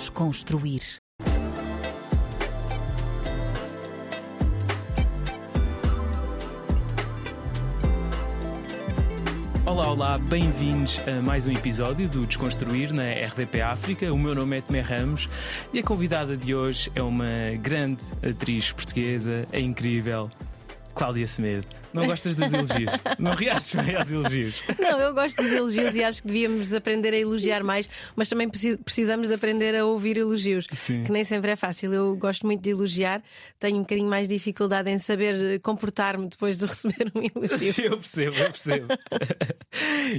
Desconstruir. Olá, olá, bem-vindos a mais um episódio do Desconstruir na RDP África. O meu nome é Tomé Ramos e a convidada de hoje é uma grande atriz portuguesa, é incrível, Cláudia Semedo. Não gostas dos elogios? Não reages bem aos elogios? Não, eu gosto dos elogios e acho que devíamos aprender a elogiar mais, mas também precisamos de aprender a ouvir elogios, Sim. que nem sempre é fácil. Eu gosto muito de elogiar, tenho um bocadinho mais dificuldade em saber comportar-me depois de receber um elogio. Eu percebo, eu percebo.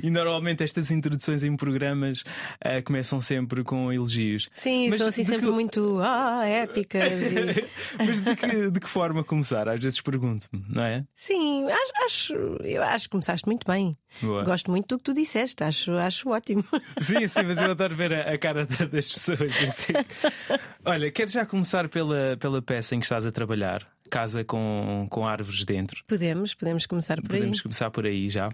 e normalmente estas introduções em programas uh, começam sempre com elogios. Sim, mas são assim sempre que... muito ah, épicas. E... mas de que, de que forma começar? Às vezes pergunto-me, não é? Sim, acho, acho, eu acho que começaste muito bem. Boa. Gosto muito do que tu disseste, acho, acho ótimo. Sim, sim, mas eu adoro ver a, a cara das pessoas. Olha, quero já começar pela, pela peça em que estás a trabalhar casa com, com árvores dentro. Podemos, podemos começar por podemos aí. Podemos começar por aí já.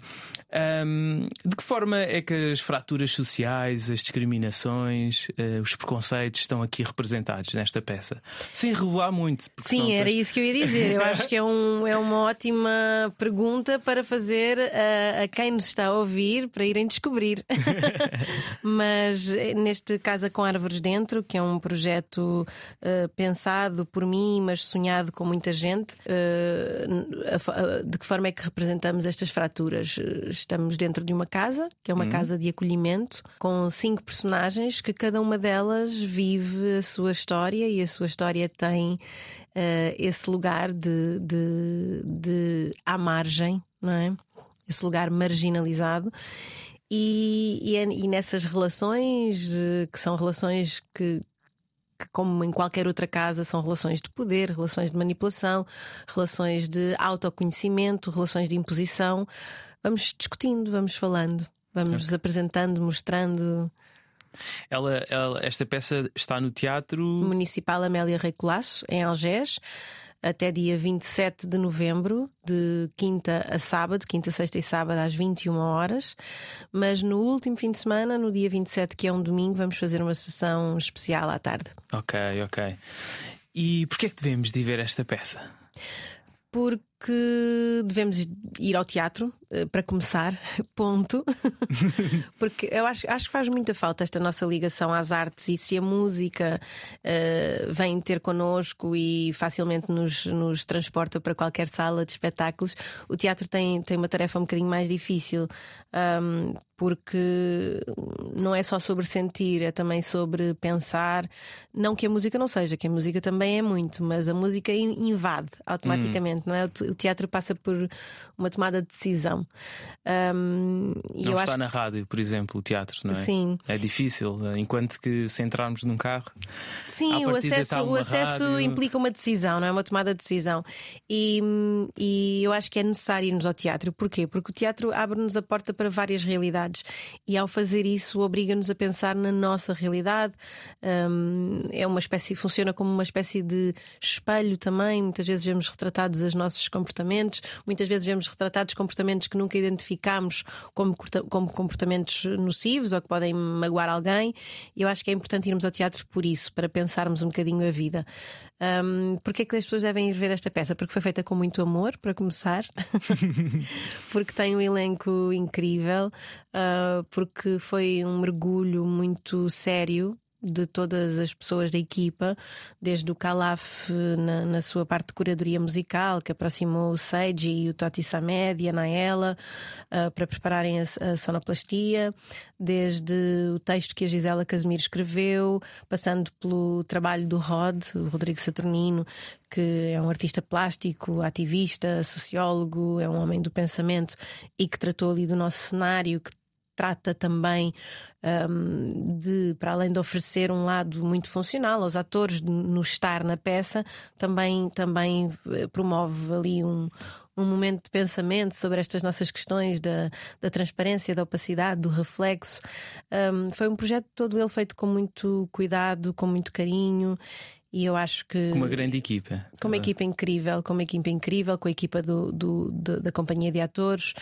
Um, de que forma é que as fraturas sociais, as discriminações, uh, os preconceitos estão aqui representados nesta peça? Sem revelar muito. Sim, era isso que eu ia dizer. Eu acho que é, um, é uma ótima pergunta para fazer a, a quem nos está a ouvir para irem descobrir. Mas eh, neste Casa com Árvores Dentro, que é um projeto uh, pensado por mim, mas sonhado com muita muita gente. Uh, de que forma é que representamos estas fraturas? Estamos dentro de uma casa, que é uma uhum. casa de acolhimento, com cinco personagens que cada uma delas vive a sua história e a sua história tem uh, esse lugar de, de, de à margem, não é? Esse lugar marginalizado. E, e, é, e, nessas relações, que são relações que, que, como em qualquer outra casa, são relações de poder, relações de manipulação, relações de autoconhecimento, relações de imposição. Vamos discutindo, vamos falando, vamos okay. apresentando, mostrando. Ela, ela, esta peça está no Teatro Municipal Amélia Rei Colasso, em Algés até dia 27 de novembro, de quinta a sábado, quinta, sexta e sábado, às 21 horas. Mas no último fim de semana, no dia 27, que é um domingo, vamos fazer uma sessão especial à tarde. Ok, ok. E porquê é que devemos de ver esta peça? Porque devemos ir ao teatro, eh, para começar, ponto. Porque eu acho, acho que faz muita falta esta nossa ligação às artes e se a música uh, vem ter connosco e facilmente nos, nos transporta para qualquer sala de espetáculos, o teatro tem, tem uma tarefa um bocadinho mais difícil. Um, porque não é só sobre sentir, é também sobre pensar. Não que a música não seja, que a música também é muito, mas a música invade automaticamente, hum. não é? O teatro passa por uma tomada de decisão. Um, não está acho... na rádio, por exemplo, o teatro, não é? Sim. É difícil, enquanto que se entrarmos num carro. Sim, o acesso, o acesso rádio... implica uma decisão, não é? Uma tomada de decisão. E, e eu acho que é necessário irmos ao teatro. Porquê? Porque o teatro abre-nos a porta para várias realidades e ao fazer isso obriga-nos a pensar na nossa realidade. Um, é uma espécie, funciona como uma espécie de espelho também. Muitas vezes vemos retratados os nossos comportamentos, muitas vezes vemos retratados comportamentos que nunca identificamos como, como comportamentos nocivos ou que podem magoar alguém. E eu acho que é importante irmos ao teatro por isso, para pensarmos um bocadinho a vida. Um, Porquê é que as pessoas devem ir ver esta peça? Porque foi feita com muito amor, para começar, porque tem um elenco incrível, uh, porque foi um mergulho muito sério de todas as pessoas da equipa, desde o Calaf na, na, sua parte de curadoria musical, que aproximou o Seiji e o Toti Samed e a Naela uh, para prepararem a, a, sonoplastia, desde o texto que a Gisela Casimiro escreveu, passando pelo trabalho do Rod, o Rodrigo Saturnino, que é um artista plástico, ativista, sociólogo, é um homem do pensamento e que tratou ali do nosso cenário, que trata também um, de, para além de oferecer um lado muito funcional aos atores no estar na peça, também, também eh, promove ali um, um momento de pensamento sobre estas nossas questões da, da transparência, da opacidade, do reflexo. Um, foi um projeto todo ele feito com muito cuidado, com muito carinho E eu acho que. Com uma grande equipa. Com uma ah. equipa incrível, com uma equipa incrível, com a equipa do, do, do da companhia de atores,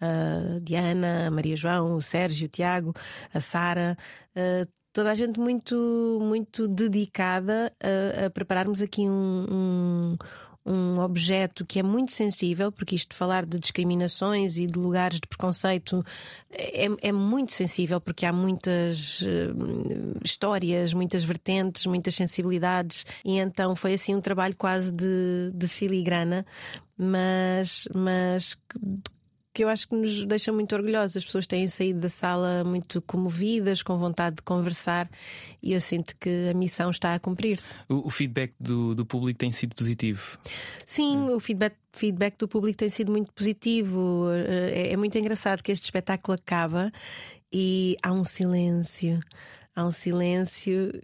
a Diana, a Maria João, o Sérgio, o Tiago, a Sara. Uh, toda a gente muito, muito dedicada a, a prepararmos aqui um, um um objeto que é muito sensível, porque isto de falar de discriminações e de lugares de preconceito é, é muito sensível, porque há muitas uh, histórias, muitas vertentes, muitas sensibilidades, e então foi assim um trabalho quase de, de filigrana, mas, mas que eu acho que nos deixa muito orgulhosos. As pessoas têm saído da sala muito comovidas, com vontade de conversar, e eu sinto que a missão está a cumprir-se. O, o, feedback do, do, público tem sido positivo? Sim, hum. o feedback, feedback do público tem sido muito positivo. É, é muito engraçado que este espetáculo acaba e há um silêncio. Há um silêncio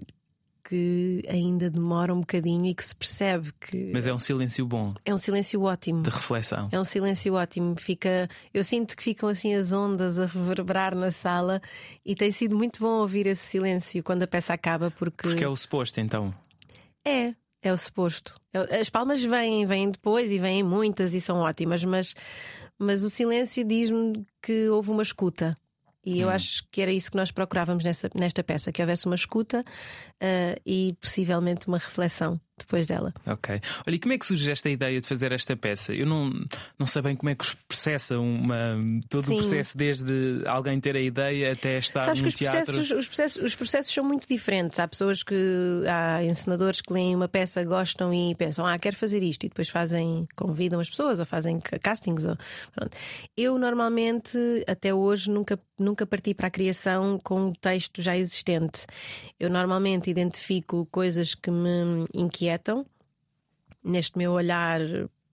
que ainda demora um bocadinho e que se percebe que. Mas é um silêncio bom. É um silêncio ótimo. De reflexão. É um silêncio ótimo. Fica, eu sinto que ficam assim as ondas a reverberar na sala e tem sido muito bom ouvir esse silêncio quando a peça acaba, porque. Porque é o suposto, então. É, é o suposto. É as palmas vêm, vêm depois e vêm muitas e são ótimas, mas, mas o silêncio diz-me que houve uma escuta. E eu hum. acho que era isso que nós procurávamos nessa, nesta peça: que houvesse uma escuta uh, e possivelmente uma reflexão depois dela. Ok. Olha, e como é que surge esta ideia de fazer esta peça? Eu não, não sei bem como é que processa uma, todo Sim. o processo, desde alguém ter a ideia até estar Sabes no os teatro. Processos, os, processos, os processos são muito diferentes. Há pessoas que. Há encenadores que leem uma peça, gostam e pensam, ah, quero fazer isto, e depois fazem, convidam as pessoas ou fazem castings. Ou, pronto. Eu normalmente, até hoje, nunca, nunca parti para a criação com um texto já existente. Eu normalmente identifico coisas que me inquietam inquietam neste meu olhar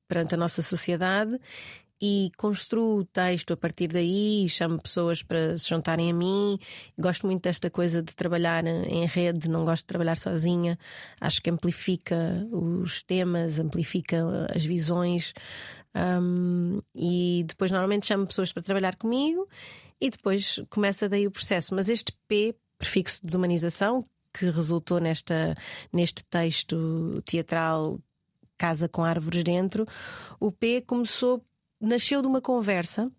perante a nossa sociedade e construo o texto a partir daí, chamo pessoas para se juntarem a mim. Gosto muito desta coisa de trabalhar em rede, não gosto de trabalhar sozinha. Acho que amplifica os temas, amplifica as visões. Um, e depois, normalmente, chamo pessoas para trabalhar comigo e depois começa daí o processo. Mas este P, prefixo de desumanização, que resultou nesta, neste texto teatral Casa com Árvores Dentro, o P começou, nasceu de uma conversa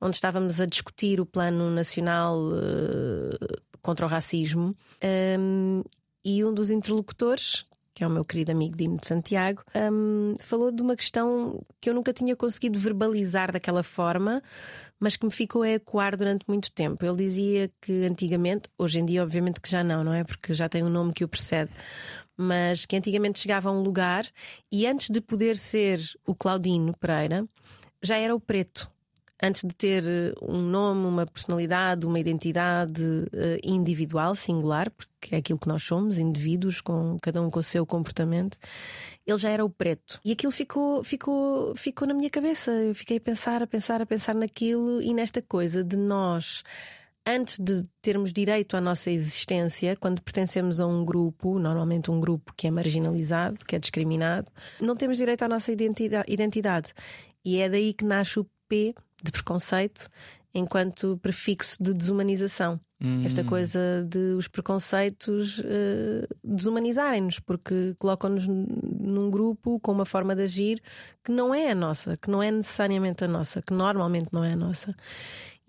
onde estávamos a discutir o Plano Nacional uh, contra o Racismo um, e um dos interlocutores, que é o meu querido amigo Dino de Santiago, um, falou de uma questão que eu nunca tinha conseguido verbalizar daquela forma, mas que me ficou a ecoar durante muito tempo. Ele dizia que antigamente, hoje em dia, obviamente que já não, não é? Porque já tem um nome que o precede, mas que antigamente chegava a um lugar e antes de poder ser o Claudino Pereira, já era o preto antes de ter eh, um nome, uma personalidade, uma identidade uh, individual, singular, porque é aquilo que nós somos, indivíduos, com cada um com o seu comportamento, ele já era o preto. E aquilo ficou, ficou, ficou na minha cabeça. Eu fiquei a pensar, a pensar, a pensar naquilo e nesta coisa de nós antes de termos direito à nossa existência, quando pertencemos a um grupo, normalmente um grupo que é marginalizado, que é discriminado, não temos direito à nossa identidade. E é daí que nasce o P de preconceito enquanto prefixo de desumanização. Hum. Esta coisa de os preconceitos uh, desumanizarem-nos, porque colocam-nos num grupo com uma forma de agir que não é a nossa, que não é necessariamente a nossa, que normalmente não é a nossa.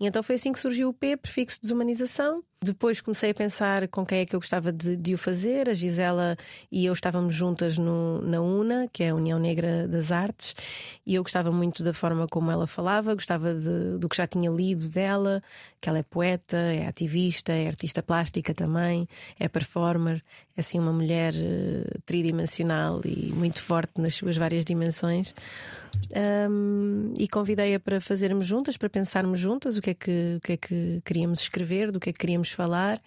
E então foi assim que surgiu o P, prefixo de desumanização. Depois comecei a pensar com quem é que eu gostava de, de o fazer. A Gisela e eu estávamos juntas no, na UNA, que é a União Negra das Artes, e eu gostava muito da forma como ela falava, gostava de, do que já tinha lido dela, que ela é poeta, é ativista, é artista plástica também, é performer, é assim uma mulher uh, tridimensional e muito forte nas suas várias dimensões. Um, e convidei-a para fazermos juntas, para pensarmos juntas o que, é que, o que é que queríamos escrever, do que é que queríamos falar.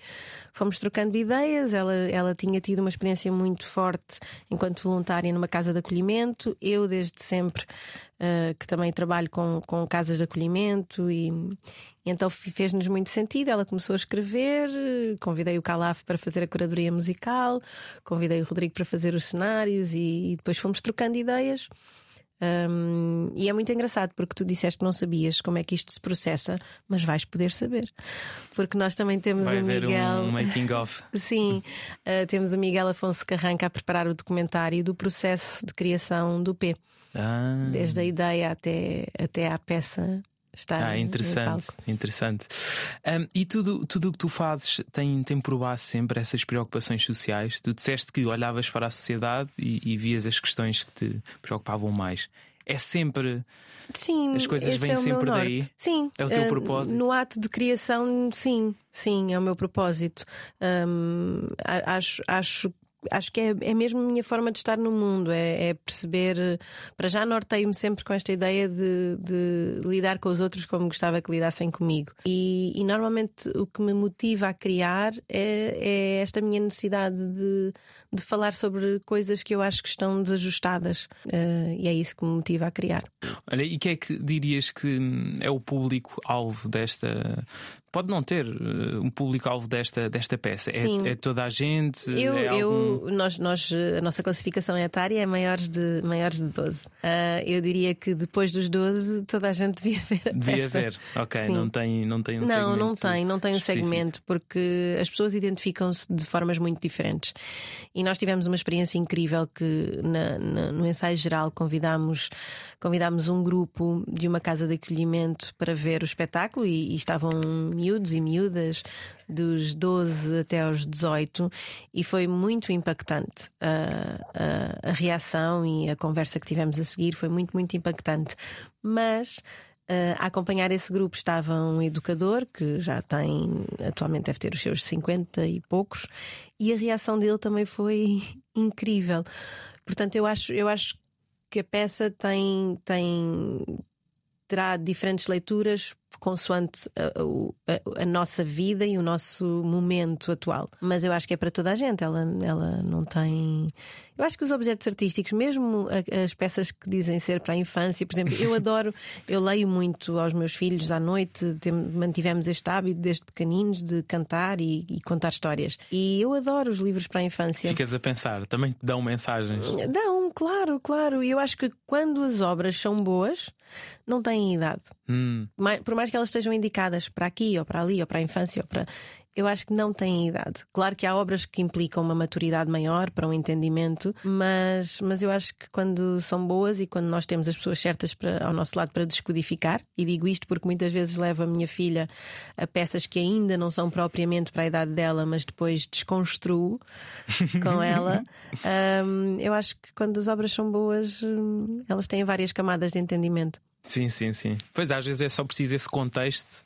Fomos trocando ideias. Ela, ela tinha tido uma experiência muito forte enquanto voluntária numa casa de acolhimento. Eu, desde sempre, uh, que também trabalho com, com casas de acolhimento e, então fez-nos muito sentido. Ela começou a escrever, convidei o Calaf para fazer a curadoria musical, convidei o Rodrigo para fazer os cenários e, e depois fomos trocando ideias Um, e é muito engraçado porque tu disseste que não sabias como é que isto se processa, mas vais poder saber. Porque nós também temos Vai o Miguel. Um making of. Sim, uh, temos o Miguel Afonso Carranca a preparar o documentário do processo de criação do P. Ah. Desde a ideia até, até à peça está ah, interessante, interessante. Um, e tudo tudo o que tu fazes tem, tem por base sempre essas preocupações sociais. Tu disseste que olhavas para a sociedade e, e vias as questões que te preocupavam mais. É sempre. Sim, as coisas vêm é sempre daí. Sim, é o teu uh, propósito. No ato de criação, sim, sim, é o meu propósito. Um, acho, acho acho que é, é mesmo a minha forma de estar no mundo, é, é perceber. Para já norteio-me sempre com esta ideia de, de, lidar com os outros como gostava que lidassem comigo. E, e normalmente o que me motiva a criar é, é esta minha necessidade de, de, falar sobre coisas que eu acho que estão desajustadas. Uh, e é isso que me motiva a criar. Olha, e que é que dirias que é o público-alvo desta pode não ter uh, um público-alvo desta, desta peça. É, é, toda a gente? Eu, é algum... eu, nós, nós, a nossa classificação etária é maiores de, maiores de 12. Uh, eu diria que depois dos 12 toda a gente devia ver a Devia peça. ver, ok. Sim. Não tem, não tem um não, segmento. Não, tem, não tem um segmento, porque as pessoas identificam-se de formas muito diferentes. E nós tivemos uma experiência incrível que na, na, no ensaio geral convidámos, convidámos um grupo de uma casa de acolhimento para ver o espetáculo e, e estavam miúdos e miúdas, dos 12 até aos 18, e foi muito impactante. A, a, a reação e a conversa que tivemos a seguir foi muito, muito impactante. Mas. Uh, a acompanhar esse grupo estava um educador que já tem, atualmente deve ter os seus 50 e poucos, e a reação dele também foi incrível. Portanto, eu acho, eu acho que a peça tem, tem terá diferentes leituras consoante a, a, a, nossa vida e o nosso momento atual. Mas eu acho que é para toda a gente. Ela, ela não tem. Eu acho que os objetos artísticos, mesmo as peças que dizem ser para a infância, por exemplo, eu adoro, eu leio muito aos meus filhos à noite, tem, mantivemos este hábito desde pequeninos de cantar e, e, contar histórias. E eu adoro os livros para a infância. Ficas a pensar, também te dão mensagens? Dão, claro, claro. E eu acho que quando as obras são boas, não têm idade. Hum. Por mais que elas estejam indicadas para aqui ou para ali ou para a infância ou para eu acho que não têm idade. Claro que há obras que implicam uma maturidade maior para um entendimento, mas, mas eu acho que quando são boas e quando nós temos as pessoas certas para, ao nosso lado para descodificar, e digo isto porque muitas vezes levo a minha filha a peças que ainda não são propriamente para a idade dela, mas depois desconstruo com ela. Um, eu acho que quando as obras são boas, hum, elas têm várias camadas de entendimento. Sim, sim, sim. Pois às vezes é só preciso esse contexto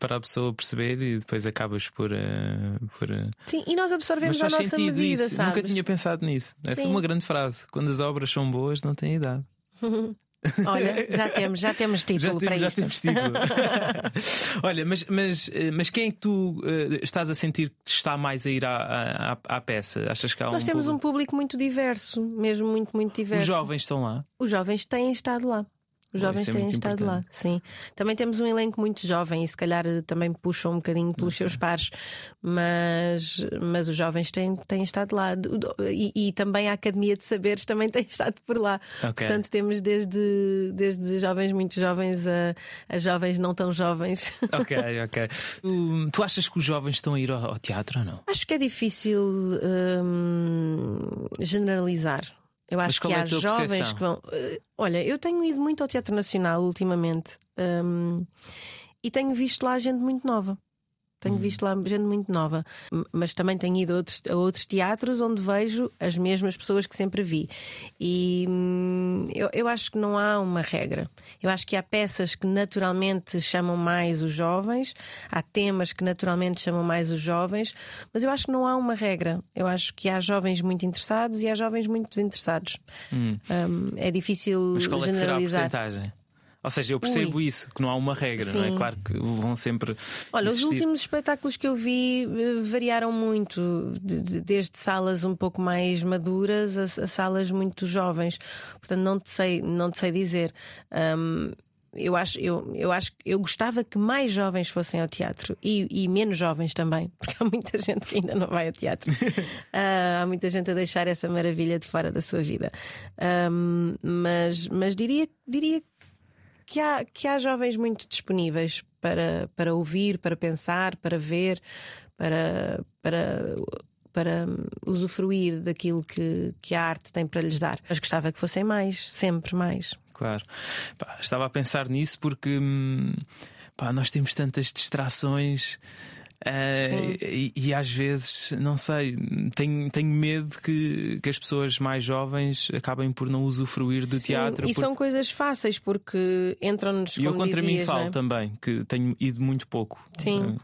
para a pessoa perceber e depois acabas por. Uh, por uh... Sim, e nós absorvemos Mas a nossa medida, isso. Sabes? Nunca tinha pensado nisso. Essa é uma grande frase. Quando as obras são boas, não tem idade. Olha, já temos, já temos título já temos, para já isto. Temos título. Olha, mas, mas, eh, mas quem é que tu uh, estás a sentir que está mais a ir à, à, à peça? Achas que há Nós um temos público? um público muito diverso, mesmo muito, muito diverso. Os jovens estão lá? Os jovens têm estado lá. Os jovens é têm estado importante. lá, sim. Também temos um elenco muito jovem e se calhar também puxam um bocadinho pelos okay. seus pares, mas, mas os jovens têm, têm estado lá. E, e, também a Academia de Saberes também tem estado por lá. Okay. Portanto, temos desde, desde jovens muito jovens a, a jovens não tão jovens. Ok, ok. Um, tu achas que os jovens estão a ir ao, ao teatro ou não? Acho que é difícil hum, generalizar. Eu acho que é há jovens percepção? que vão. Uh, olha, eu tenho ido muito ao Teatro Nacional ultimamente um, e tenho visto lá gente muito nova. Tenho hum. visto lá gente muito nova, mas também tenho ido a outros, a outros teatros onde vejo as mesmas pessoas que sempre vi. E hum, eu, eu acho que não há uma regra. Eu acho que há peças que naturalmente chamam mais os jovens, há temas que naturalmente chamam mais os jovens, mas eu acho que não há uma regra. Eu acho que há jovens muito interessados e há jovens muito desinteressados. Hum. Um, é difícil mas qual é que generalizar. será a? Ou seja, eu percebo Ui. isso, que não há uma regra, Sim. não é? Claro que vão sempre. Olha, existir. os últimos espetáculos que eu vi eh, variaram muito, de, de, desde salas um pouco mais maduras a, a, salas muito jovens. Portanto, não te sei, não te sei dizer. Um, eu acho, eu, eu acho eu gostava que mais jovens fossem ao teatro e, e menos jovens também, porque há muita gente que ainda não vai ao teatro. uh, há muita gente a deixar essa maravilha de fora da sua vida. Um, mas, mas diria, diria que há, que há jovens muito disponíveis para, para ouvir, para pensar, para ver, para, para para usufruir daquilo que, que a arte tem para lhes dar. Mas gostava que fossem mais, sempre mais. Claro. Estava a pensar nisso porque hum, pá, nós temos tantas distrações. Uh, e, e, às vezes, não sei, tenho, tenho medo que, que as pessoas mais jovens acabem por não usufruir do Sim, teatro. E são coisas fáceis porque entram-nos. E eu contra dizias, mim falo é? também, que tenho ido muito pouco. Sim,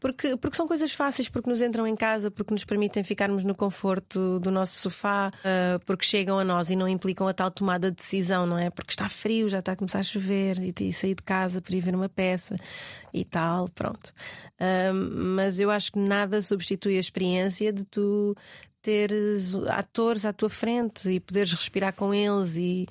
porque, porque são coisas fáceis, porque nos entram em casa, porque nos permitem ficarmos no conforto do nosso sofá, uh, porque chegam a nós e não implicam a tal tomada de decisão, não é? Porque está frio, já está a começar a chover e, e sair de casa para ir ver uma peça e tal, pronto. Uh, mas eu acho que nada substitui a experiência de tu teres atores à tua frente e poderes respirar com eles e,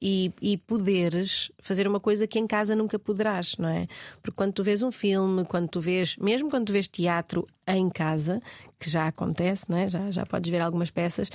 e, e, poderes fazer uma coisa que em casa nunca poderás, não é? Porque quando tu vês um filme, quando tu vês, mesmo quando tu vês teatro em casa, que já acontece, não é? Já, já podes ver algumas peças,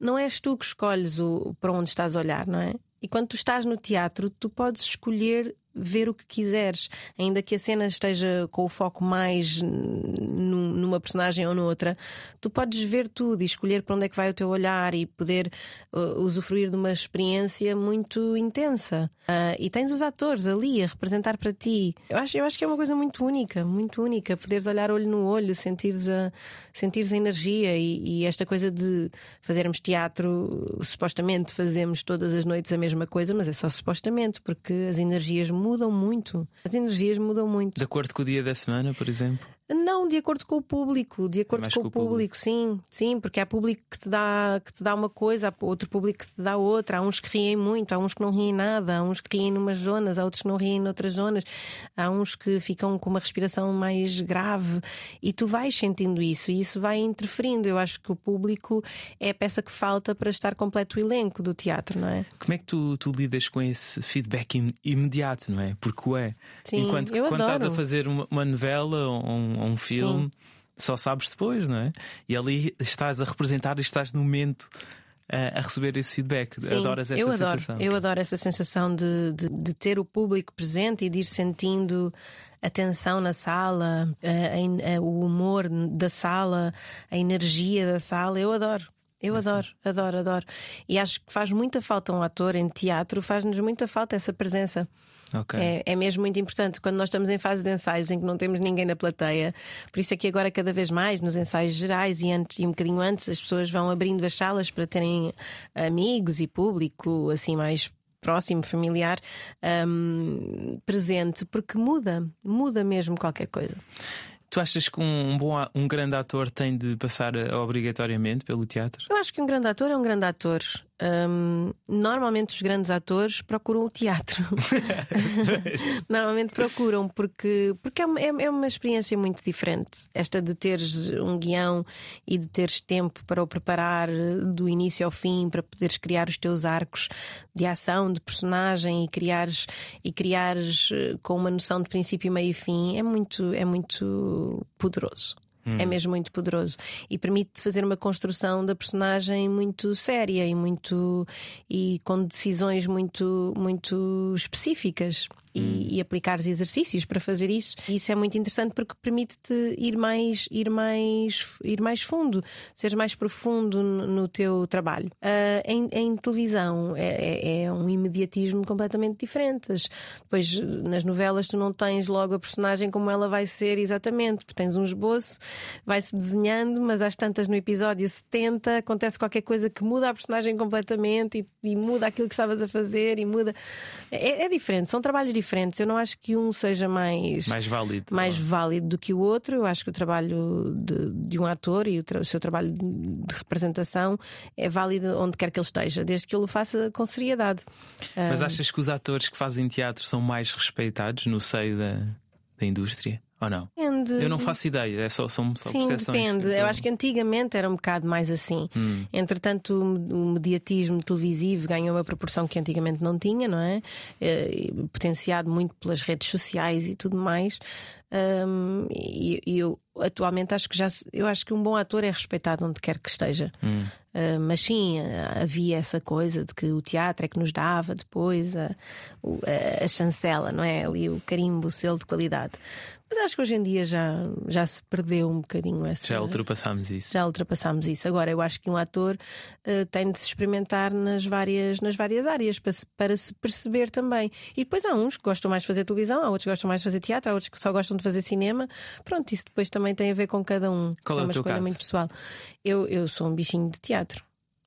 não és tu que escolhes o, para onde estás a olhar, não é? E quando tu estás no teatro, tu podes escolher ver o que quiseres, ainda que a cena esteja com o foco mais numa personagem ou noutra, tu podes ver tudo e escolher para onde é que vai o teu olhar e poder uh, usufruir de uma experiência muito intensa. Uh, e tens os atores ali a representar para ti. Eu acho, eu acho que é uma coisa muito única, muito única, poderes olhar olho no olho, sentires a, sentires a energia e, e esta coisa de fazermos teatro, supostamente fazemos todas as noites a mesma coisa, mas é só supostamente, porque as energias mudam muito. As energias mudam muito. De acordo com o dia da semana, por exemplo? Não, de acordo com o público, de acordo com, com, o público, público, sim, sim, porque há público que te dá que te dá uma coisa, há outro público que te dá outra, há uns que riem muito, há uns que não riem nada, há uns que riem numas zonas, há outros que não riem noutras zonas, há uns que ficam com uma respiração mais grave e tu vais sentindo isso e isso vai interferindo. Eu acho que o público é a peça que falta para estar completo o elenco do teatro, não é? Como é que tu, tu lidas com esse feedback imediato, não é? Porque é. Sim, Enquanto que quando adoro. estás a fazer uma, uma novela ou um um, um filme, Sim. só sabes depois, não é? E ali estás a representar e estás no momento a, a receber esse feedback. Sim, Adoras essa eu adoro, sensação. Eu adoro essa sensação de, de, de, ter o público presente e de ir sentindo a tensão na sala, a, a, o humor da sala, a energia da sala. Eu adoro. Eu adoro, adoro, adoro. E acho que faz muita falta um ator em teatro, faz-nos muita falta essa presença. Okay. É, é, mesmo muito importante quando nós estamos em fase de ensaios em que não temos ninguém na plateia. Por isso é que agora, cada vez mais, nos ensaios gerais e, antes, e um bocadinho antes, as pessoas vão abrindo as salas para terem amigos e público assim mais próximo, familiar, um, presente, porque muda, muda mesmo qualquer coisa. Tu achas que um, bom, um grande ator tem de passar obrigatoriamente pelo teatro? Eu acho que um grande ator é um grande ator. Um, normalmente os grandes atores procuram o teatro. normalmente procuram, porque, porque é, é, é, uma experiência muito diferente. Esta de teres um guião e de teres tempo para o preparar do início ao fim, para poderes criar os teus arcos de ação, de personagem e criares, e criares eh, com uma noção de princípio, meio e fim, é muito, é muito poderoso. Hum. É mesmo muito poderoso e permite fazer uma construção da personagem muito séria e muito e com decisões muito muito específicas e, hum. e aplicares exercícios para fazer isso. E isso é muito interessante porque permite-te ir mais, ir mais, ir mais fundo, seres mais profundo no, no teu trabalho. Uh, em, em, televisão é, é, é, um imediatismo completamente diferente. Depois nas novelas tu não tens logo a personagem como ela vai ser exatamente, porque tens um esboço, vai-se desenhando, mas às tantas no episódio 70 acontece qualquer coisa que muda a personagem completamente e, e muda aquilo que estavas a fazer e muda. É, é diferente, são trabalhos diferentes diferentes. Eu não acho que um seja mais, mais válido, mais válido do que o outro. Eu acho que o trabalho de, de um ator e o, o, seu trabalho de representação é válido onde quer que ele esteja, desde que ele o faça com seriedade. Mas achas que os atores que fazem teatro são mais respeitados no seio da, da indústria? Ou não? Depende, depende. Eu não faço ideia, é só, são só Sim, percepções. depende. Então... Eu acho que antigamente era um bocado mais assim. Hum. Entretanto, o mediatismo televisivo ganhou uma proporção que antigamente não tinha, não é? é potenciado muito pelas redes sociais e tudo mais. Um, e, e, eu atualmente acho que já eu acho que um bom ator é respeitado onde quer que esteja. Hum. Uh, mas sim, havia essa coisa de que o teatro é que nos dava depois a, a, a chancela, não é? Ali o carimbo, o selo de qualidade. Mas acho que hoje em dia já, já se perdeu um bocadinho essa. Já ultrapassámos isso. Já ultrapassámos isso. Agora, eu acho que um ator uh, tem de se experimentar nas várias, nas várias áreas para se, para se perceber também. E depois há uns que gostam mais de fazer televisão, há outros que gostam mais de fazer teatro, há outros que só gostam de fazer cinema. Pronto, isso depois também tem a ver com cada um. Qual é, é uma escolha caso? muito pessoal. Eu, eu sou um bichinho de teatro.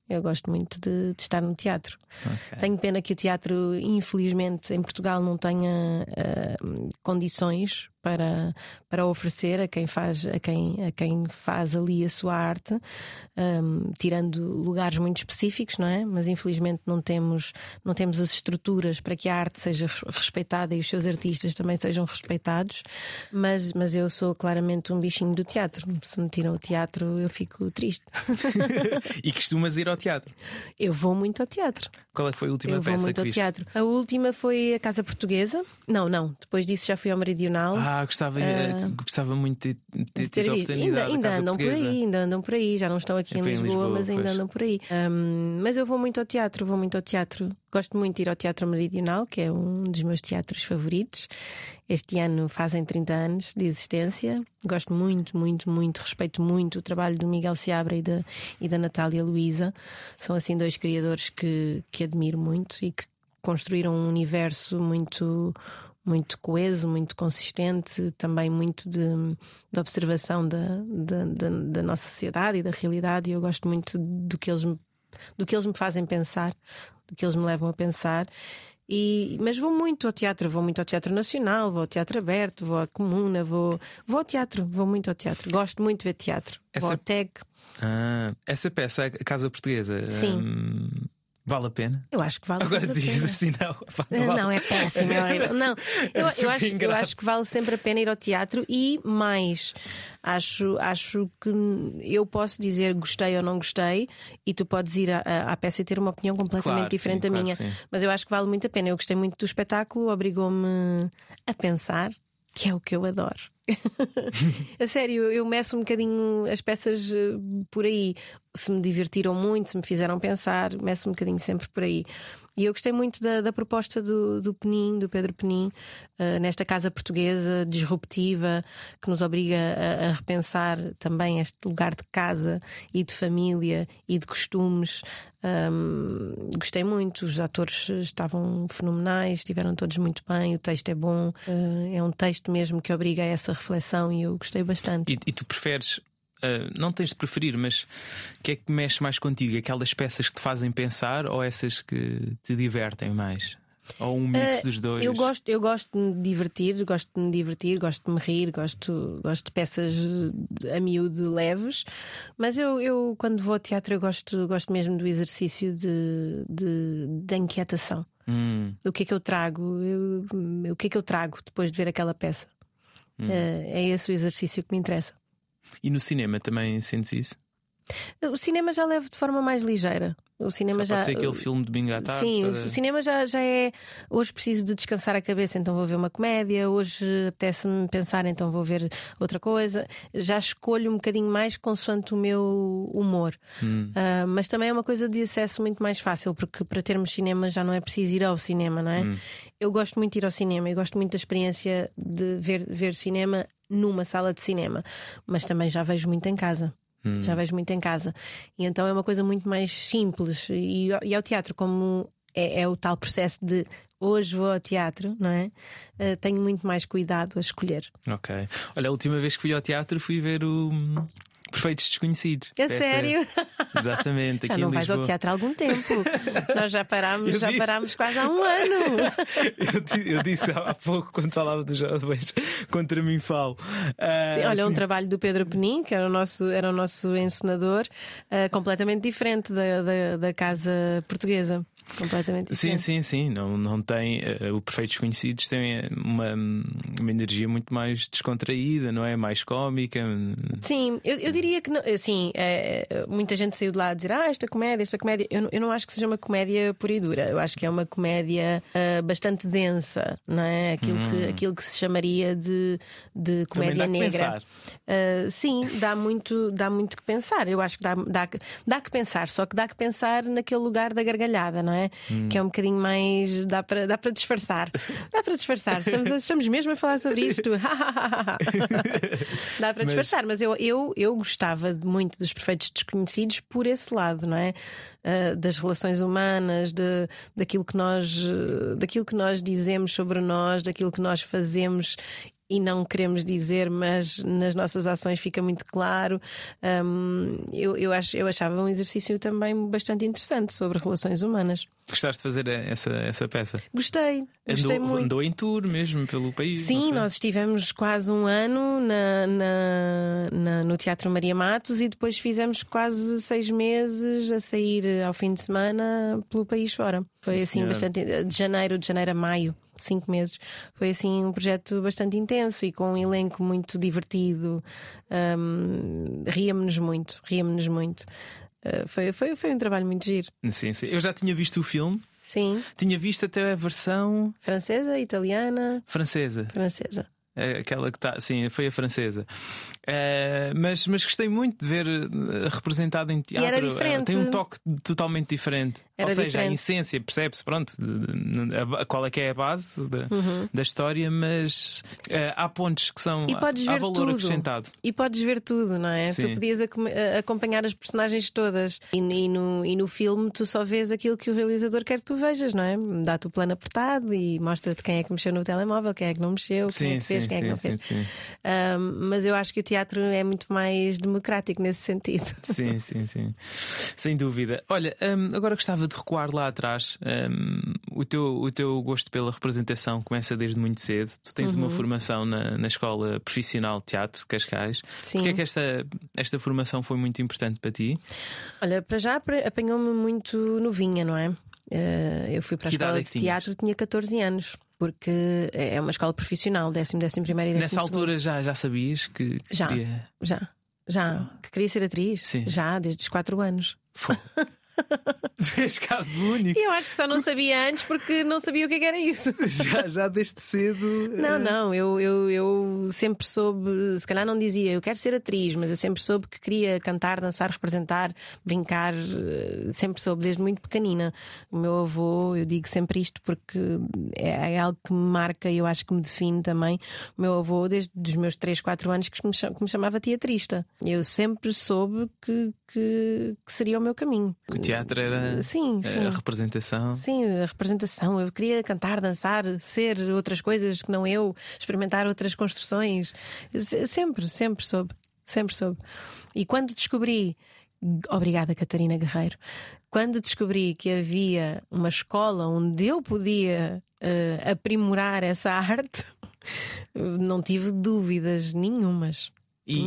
Eu gosto muito de, de estar no teatro. Okay. Tenho pena que o teatro, infelizmente, em Portugal não tenha uh, condições para, para oferecer a quem faz, a quem, a quem faz ali a sua arte, um, tirando lugares muito específicos, não é? Mas infelizmente não temos, não temos as estruturas para que a arte seja respeitada e os seus artistas também sejam respeitados. Mas, mas eu sou claramente um bichinho do teatro. Se me tiram o teatro, eu fico triste. e costumas ir ao teatro? Eu vou muito ao teatro. Qual é que foi a última eu peça vou muito que ao viste? teatro. A última foi a Casa Portuguesa. Não, não. Depois disso já fui ao Meridional. Ah, gostava, uh, gostava muito de, de, de ter tido a oportunidade. Ainda, ainda andam por aí, ainda andam por aí. Já não estão aqui é em, Lisboa, em, Lisboa, mas ainda pois. andam por aí. Um, mas eu vou muito ao teatro, vou muito ao teatro. Gosto muito de ir ao Teatro Meridional, que é um dos meus teatros favoritos. Este ano fazem 30 anos de existência. Gosto muito, muito, muito, respeito muito o trabalho do Miguel Seabra e da, e da Natália Luísa. São assim dois criadores que, que admiro muito e que construíram um universo muito muito coeso, muito consistente, também muito de, de observação da, da, da, da, nossa sociedade e da realidade. E eu gosto muito do que eles me, do que eles me fazem pensar, do que eles me levam a pensar. E, mas vou muito ao teatro, vou muito ao Teatro Nacional, vou ao Teatro Aberto, vou à Comuna, vou, vou ao teatro, vou muito ao teatro. Gosto muito de ver teatro. Essa, vou ao TEG. Ah, essa peça, a Casa Portuguesa. Sim. Hum... Vale a pena? Eu acho que vale Agora dizias assim, não. Vale. Não, é péssimo. É não, eu, eu, acho, eu acho que vale sempre a pena ir ao teatro e mais. Acho, acho que eu posso dizer gostei ou não gostei, e tu podes ir à, à peça e ter uma opinião completamente claro, diferente sim, da minha. Claro Mas eu acho que vale muito a pena. Eu gostei muito do espetáculo, obrigou-me a pensar, que é o que eu adoro. a sério, eu meço um bocadinho as peças eh, por aí. Se me divertiram muito, se me fizeram pensar, meço um bocadinho sempre por aí. E eu gostei muito da, da proposta do, do Penin, do Pedro Penin, uh, nesta casa portuguesa disruptiva, que nos obriga a, a, repensar também este lugar de casa e de família e de costumes. Um, gostei muito, os atores estavam fenomenais, estiveram todos muito bem, o texto é bom, uh, é um texto mesmo que obriga a essa reflexão e eu gostei bastante. E, e tu preferes Uh, não tens de preferir, mas o que é que mexe mais contigo? Aquelas peças que te fazem pensar ou essas que te divertem mais? Ou um mix uh, dos dois? Eu gosto, eu gosto de me divertir, gosto de me divertir, gosto de me rir, gosto, gosto de peças a miúdo leves, mas eu, eu quando vou ao teatro eu gosto, gosto mesmo do exercício de, de, de inquietação. Hum. O que é que eu trago? Eu, o que é que eu trago depois de ver aquela peça? Hum. Uh, é esse o exercício que me interessa. E no cinema também sentes isso? O cinema já leva de forma mais ligeira. O cinema já. Pode ser aquele filme de domingo à tarde. Sim, para... o cinema já, já é. Hoje preciso de descansar a cabeça, então vou ver uma comédia. Hoje apetece-me pensar, então vou ver outra coisa. Já escolho um bocadinho mais consoante o meu humor. Hum. Uh, mas também é uma coisa de acesso muito mais fácil, porque para termos cinema já não é preciso ir ao cinema, não é? Hum. Eu gosto muito de ir ao cinema, eu gosto muito da experiência de ver, ver cinema numa sala de cinema, mas também já vejo muito em casa. Hum. Já vejo muito em casa. E então é uma coisa muito mais simples. E, e ao teatro, como é, é, o tal processo de hoje vou ao teatro, não é? Uh, tenho muito mais cuidado a escolher. Ok. Olha, a última vez que fui ao teatro fui ver o. Perfeitos Desconhecidos. É sério? Exatamente. já não vais ao teatro há algum tempo. Nós já parámos, Eu já disse- parámos quase há um ano. Eu, eu disse há pouco, quando falava dos jovens, contra mim falo. Ah, Sim, olha, um sim. trabalho do Pedro Penin, que era o nosso, era o nosso encenador, uh, completamente diferente da, da, da casa portuguesa. Completamente diferente. Sim, sim, sim. Não, não tem. Uh, o Perfeitos Conhecidos tem uma, uma energia muito mais descontraída, não é? Mais cómica. Sim, eu, eu diria que assim, é, muita gente saiu de lá a dizer ah, esta comédia, esta comédia. Eu, eu não acho que seja uma comédia pura e dura. Eu acho que é uma comédia uh, bastante densa, não é? Aquilo, hum. que, aquilo que se chamaria de, de comédia negra. Uh, sim, dá muito, dá muito que pensar. Eu acho que dá, dá, dá que pensar, só que dá que pensar naquele lugar da gargalhada, não é? Hum. Que é um bocadinho mais. dá para dá para disfarçar. Dá para disfarçar. Estamos, estamos mesmo a falar sobre isto. dá para disfarçar, mas, mas eu, eu, eu gostava muito dos perfeitos desconhecidos por esse lado, não é? Uh, das relações humanas, de, daquilo, que nós, daquilo que nós dizemos sobre nós, daquilo que nós fazemos e não queremos dizer, mas nas nossas ações fica muito claro. Um, eu, eu, acho, eu achava um exercício também bastante interessante sobre relações humanas. Gostaste de fazer essa, essa peça? Gostei, gostei andou, muito. Andou em tour mesmo pelo país? Sim, nós estivemos quase um ano na, na, na, no Teatro Maria Matos e depois fizemos quase seis meses a sair ao fim de semana pelo país fora. Foi Sim, assim senhora. bastante. de janeiro, de janeiro a maio cinco meses. Foi assim um projeto bastante intenso e com um elenco muito divertido. Um, Ríamos-nos muito, ríamos-nos muito. Uh, foi, foi, foi um trabalho muito giro. Sim, sim. Eu já tinha visto o filme. Sim. Tinha visto até a versão francesa, italiana. Francesa. Francesa. É aquela que está, sim, foi a francesa. Uh, mas, mas gostei muito de ver eh, representado em teatro. E era diferente. tem um toque totalmente diferente. Era Ou seja, diferente. a essência, percebe-se, pronto, a, a, qual é que é a base da, uhum. da história, mas uh, há pontos que são. há valor tudo. acrescentado. E podes ver tudo, não é? Sim. Tu podias acompanhar as personagens todas. E, e, no, e no filme tu só vês aquilo que o realizador quer que tu vejas, não é? Dá-te o plano apertado e mostra-te quem é que mexeu no telemóvel, quem é que não mexeu, sim, quem é que fez, sim, quem é que não fez. mas eu acho que o teatro é muito mais democrático nesse sentido. Sim, sim, sim. Sem dúvida. Olha, um, agora gostava de recuar lá atrás. Um, o, teu, o teu gosto pela representação começa desde muito cedo. Tu tens uhum. uma formação na, na Escola Profissional de Teatro de Cascais. Sim. Porquê é que esta, esta formação foi muito importante para ti? Olha, para já apanhou-me muito novinha, não é? Uh, eu fui para a escola é de teatro, tinha 14 anos porque é uma escola profissional, décimo, décimo primeiro e décimo Nessa segundo. altura já, já sabias que, já, queria... Já, já, que queria ser atriz? Sim. Já, desde os 4 anos. Tu és caso único. Eu acho que só não sabia antes porque não sabia o que, é era isso. Já, já desde cedo. Não, eh, não, eu, eu, eu sempre soube, se calhar não dizia eu quero ser atriz, mas eu sempre soube que queria cantar, dançar, representar, brincar, eh, sempre soube, desde muito pequenina. O meu avô, eu digo sempre isto porque é, é algo que me marca e eu acho que me define também. O meu avô, desde os meus 3, 4 anos, que me, que me chamava teatrista. Eu sempre soube que, que, que seria o meu caminho. Teatro era sim, sim. a representação. Sim, a representação. Eu queria cantar, dançar, ser outras coisas que não eu, experimentar outras construções. Sempre, sempre soube. Sempre soube. E quando descobri. Obrigada, Catarina Guerreiro. Quando descobri que havia uma escola onde eu podia uh, aprimorar essa arte, não tive dúvidas nenhumas. E,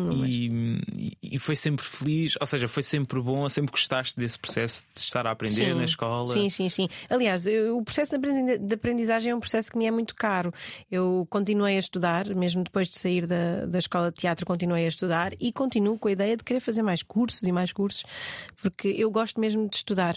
e, e, foi sempre feliz, ou seja, foi sempre bom, sempre gostaste desse processo de estar a aprender sim, na escola. Sim, sim, sim. Aliás, eu, o processo de aprendizagem é um processo que me é muito caro. Eu continuei a estudar, mesmo depois de sair da, da escola de teatro, continuei a estudar e continuo com a ideia de querer fazer mais cursos e mais cursos, porque eu gosto mesmo de estudar.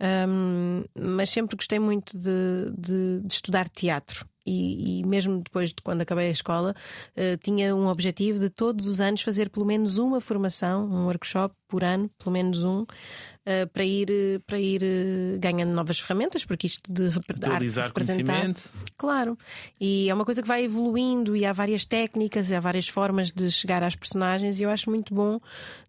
Um, mas sempre gostei muito de, de, de estudar teatro e, e, mesmo depois de quando acabei a escola, uh, tinha um objetivo de todos os anos fazer pelo menos uma formação, um workshop por ano, pelo menos um, uh, para ir, para ir uh, ganhando novas ferramentas, porque isto de Atualizar conhecimento. Claro, e é uma coisa que vai evoluindo e há várias técnicas, e há várias formas de chegar às personagens, e eu acho muito bom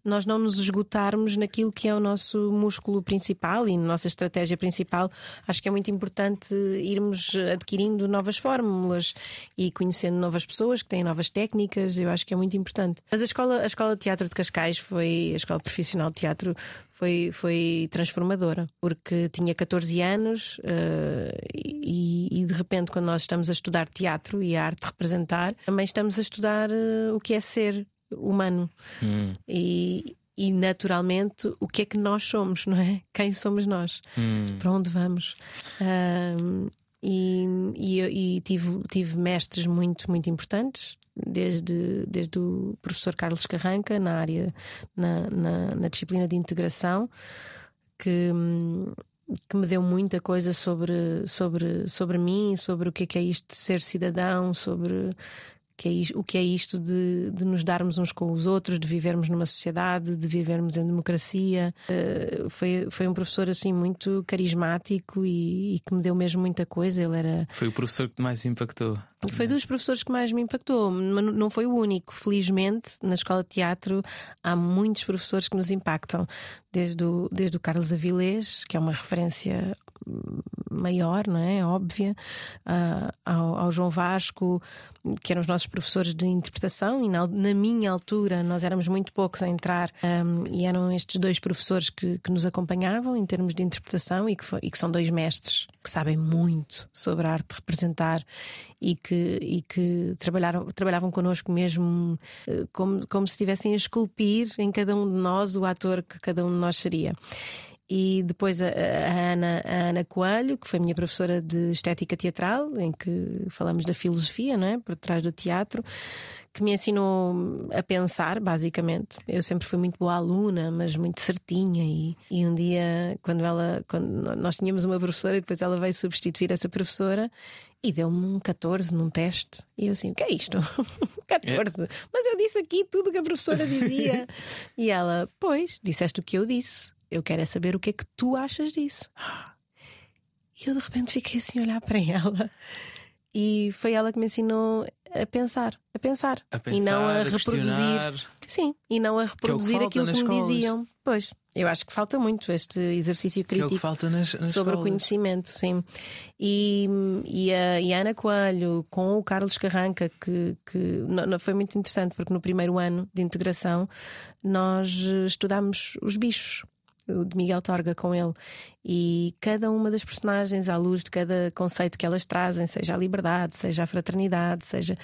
nós não nos esgotarmos naquilo que é o nosso músculo principal e na nossa estratégia principal. Acho que é muito importante irmos adquirindo novas fórmulas e conhecendo novas pessoas que têm novas técnicas, eu acho que é muito importante. Mas a escola, a escola de teatro de Cascais foi a escola profissional de teatro foi, foi transformadora, porque tinha 14 anos uh, e, e, de repente, quando nós estamos a estudar teatro e a arte de representar, também estamos a estudar uh, o que é ser humano. Hum. E, e naturalmente o que é que nós somos, não é? Quem somos nós? Hum. Para onde vamos? Um, e, e, e, tive, tive mestres muito, muito importantes, desde, desde o professor Carlos Carranca, na área, na, na, na disciplina de integração, que, que me deu muita coisa sobre, sobre, sobre mim, sobre o que é, que é isto de ser cidadão, sobre que é, o que é isto de, de, nos darmos uns com os outros, de vivermos numa sociedade, de vivermos em democracia. Uh, foi, foi um professor assim muito carismático e, e, que me deu mesmo muita coisa. Ele era. Foi o professor que mais impactou. Foi dos professores que mais me impactou, mas não foi o único. Felizmente, na escola de teatro há muitos professores que nos impactam, desde o, desde o Carlos Avilés, que é uma referência maior, não é? Óbvia, uh, ao, ao, João Vasco, que eram os nossos professores de interpretação, e na, na minha altura nós éramos muito poucos a entrar, um, e eram estes dois professores que, que, nos acompanhavam em termos de interpretação e que, foi, e que são dois mestres que sabem muito sobre a arte de representar e que, e que trabalharam, trabalhavam connosco mesmo eh, como, como se estivessem a esculpir em cada um de nós o ator que cada um de nós seria. E depois a, a, Ana, a Ana Coelho, que foi minha professora de estética teatral, em que falamos da filosofia, não é? Por trás do teatro, que me ensinou a pensar, basicamente. Eu sempre fui muito boa aluna, mas muito certinha. E, e um dia, quando ela, quando nós tínhamos uma professora, e depois ela veio substituir essa professora e deu-me um 14 num teste. E eu assim, o que é isto? 14. É. Mas eu disse aqui tudo que a professora dizia. e ela, pois, disseste o que eu disse. Eu quero é saber o que é que tu achas disso. E eu de repente fiquei assim a olhar para ela. E foi ela que me ensinou a pensar, a pensar, a pensar e não a, a reproduzir. Sim, e não a é reproduzir que aquilo que me escolas. diziam. Pois, eu acho que falta muito este exercício crítico que é nas, nas sobre escolas. o conhecimento, sim. E, e, a, e a Ana Coelho com o Carlos Carranca, que, que não, foi muito interessante, porque no primeiro ano de integração nós estudámos os bichos de Miguel Torga com ele. E cada uma das personagens, à luz de cada conceito que elas trazem, seja a liberdade, seja a fraternidade, seja.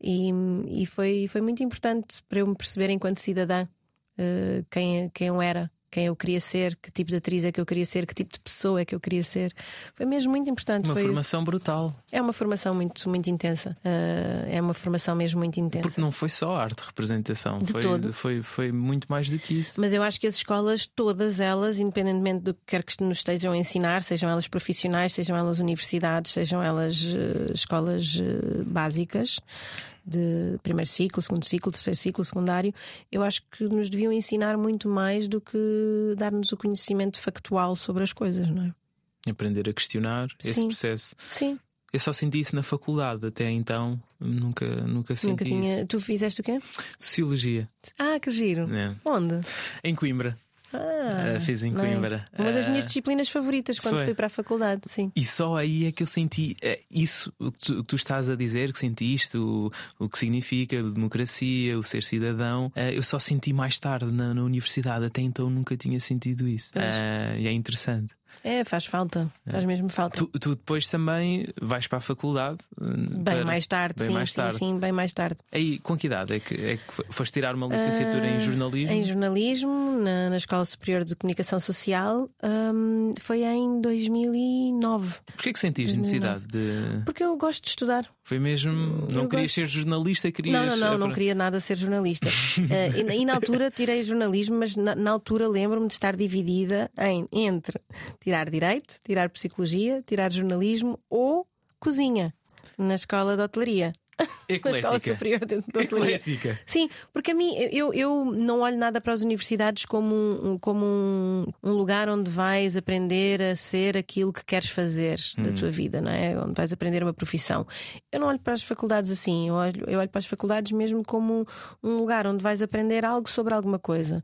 E, e foi, foi muito importante para eu me perceber, enquanto cidadã, uh, quem, quem eu era quem eu queria ser, que tipo de atriz é que eu queria ser, que tipo de pessoa é que eu queria ser. Foi mesmo muito importante. Uma Foi... formação brutal. É uma formação muito, muito intensa. Uh, é uma formação mesmo muito intensa. Porque não foi só arte, representação. De foi, todo. Foi, foi muito mais do que isso. Mas eu acho que as escolas, todas elas, independentemente do que quer que nos estejam a ensinar, sejam elas profissionais, sejam elas universidades, sejam elas uh, escolas uh, básicas, de primeiro ciclo, segundo ciclo, terceiro ciclo, secundário, eu acho que nos deviam ensinar muito mais do que dar-nos o conhecimento factual sobre as coisas, não é? Aprender a questionar Sim. esse processo. Sim. Eu só senti isso na faculdade, até então nunca, nunca senti Nunca tinha. isso. Tu fizeste o quê? Sociologia. Ah, que giro. É. Onde? Em Coimbra. Ah, Uh, fiz em nice. Coimbra. Uma das Uh, minhas disciplinas favoritas quando foi. fui para a faculdade, sim. E só aí é que eu senti eh, isso, o que tu, tu estás a dizer, que sentiste, o, o que significa a democracia, o ser cidadão. eh, eu só senti mais tarde na, na universidade, até então nunca tinha sentido isso. Eh, e é interessante. É, faz falta. Faz mesmo falta. Tu, tu depois também vais para a faculdade. eh, Bem para- mais tarde, bem sim, mais sim, tarde. sim, bem mais tarde. Aí, com que idade é que, é que fo- foste tirar uma licenciatura em Ah, jornalismo? Em jornalismo, na, na Escola Superior de Comunicação Social, hum, foi em 2009. Porquê que sentiste necessidade de. Porque eu gosto de estudar. Foi mesmo. Não Eu querias gosto. ser jornalista, querias. Não, não, não, eh, não para- queria nada ser jornalista. Eh, e, na- e na altura tirei jornalismo, mas na, na altura lembro-me de estar dividida em entre tirar direito, tirar psicologia, tirar jornalismo ou cozinha na escola de hotelaria. Na escola Eclética. superior de. Eclética. Sim, porque a mim eu, eu não olho nada para as universidades como, um, como um, um lugar onde vais aprender a ser aquilo que queres fazer da tua vida, não é? Onde vais aprender uma profissão. Eu não olho para as faculdades assim, eu olho, eu olho para as faculdades mesmo como um lugar onde vais aprender algo sobre alguma coisa